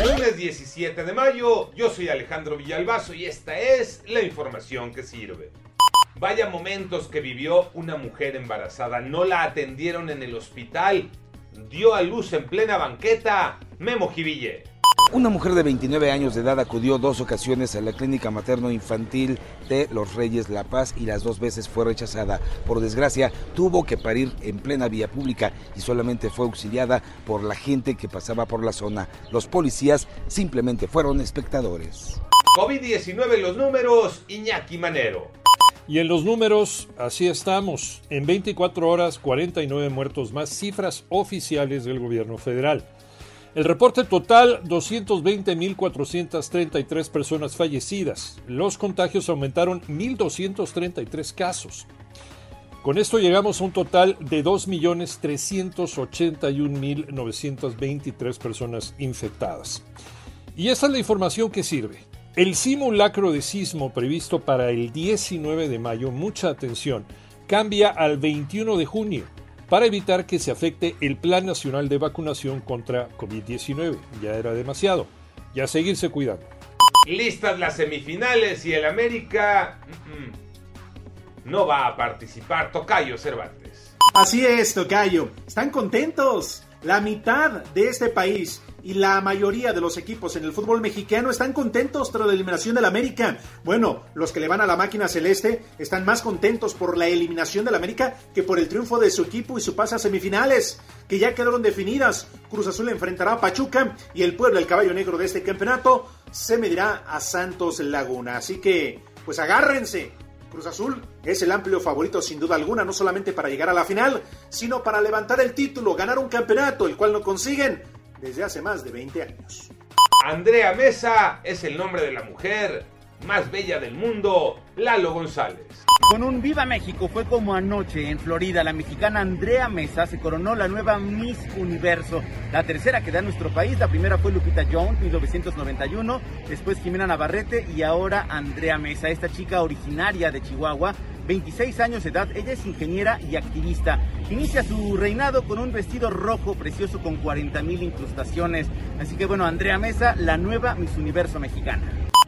Lunes 17 de mayo, yo soy Alejandro Villalbazo y esta es la información que sirve. Vaya momentos que vivió una mujer embarazada. No la atendieron en el hospital. Dio a luz en plena banqueta. Memo Jiville. Una mujer de 29 años de edad acudió dos ocasiones a la clínica materno-infantil de Los Reyes La Paz y las dos veces fue rechazada. Por desgracia, tuvo que parir en plena vía pública y solamente fue auxiliada por la gente que pasaba por la zona. Los policías simplemente fueron espectadores. COVID-19 los números, Iñaki Manero. Y en los números, así estamos. En 24 horas, 49 muertos más, cifras oficiales del gobierno federal. El reporte total, 220.433 personas fallecidas. Los contagios aumentaron 1.233 casos. Con esto llegamos a un total de 2.381.923 personas infectadas. Y esta es la información que sirve. El simulacro de sismo previsto para el 19 de mayo, mucha atención, cambia al 21 de junio para evitar que se afecte el Plan Nacional de Vacunación contra COVID-19. Ya era demasiado. Ya seguirse cuidando. Listas las semifinales y el América no va a participar. Tocayo Cervantes. Así es, Tocayo. Están contentos. La mitad de este país y la mayoría de los equipos en el fútbol mexicano están contentos tras la eliminación del América. Bueno, los que le van a la máquina celeste están más contentos por la eliminación del América que por el triunfo de su equipo y su pase a semifinales, que ya quedaron definidas. Cruz Azul enfrentará a Pachuca y el pueblo, el caballo negro de este campeonato, se medirá a Santos Laguna. Así que, pues agárrense, Cruz Azul es el amplio favorito sin duda alguna, no solamente para llegar a la final, sino para levantar el título, ganar un campeonato, el cual no consiguen desde hace más de 20 años. Andrea Mesa es el nombre de la mujer más bella del mundo, Lalo González. Con un Viva México fue como anoche en Florida. La mexicana Andrea Mesa se coronó la nueva Miss Universo, la tercera que da nuestro país. La primera fue Lupita Jones, 1991, después Jimena Navarrete y ahora Andrea Mesa, esta chica originaria de Chihuahua. 26 años de edad, ella es ingeniera y activista. Inicia su reinado con un vestido rojo precioso con 40 mil incrustaciones. Así que bueno, Andrea Mesa, la nueva Miss Universo mexicana.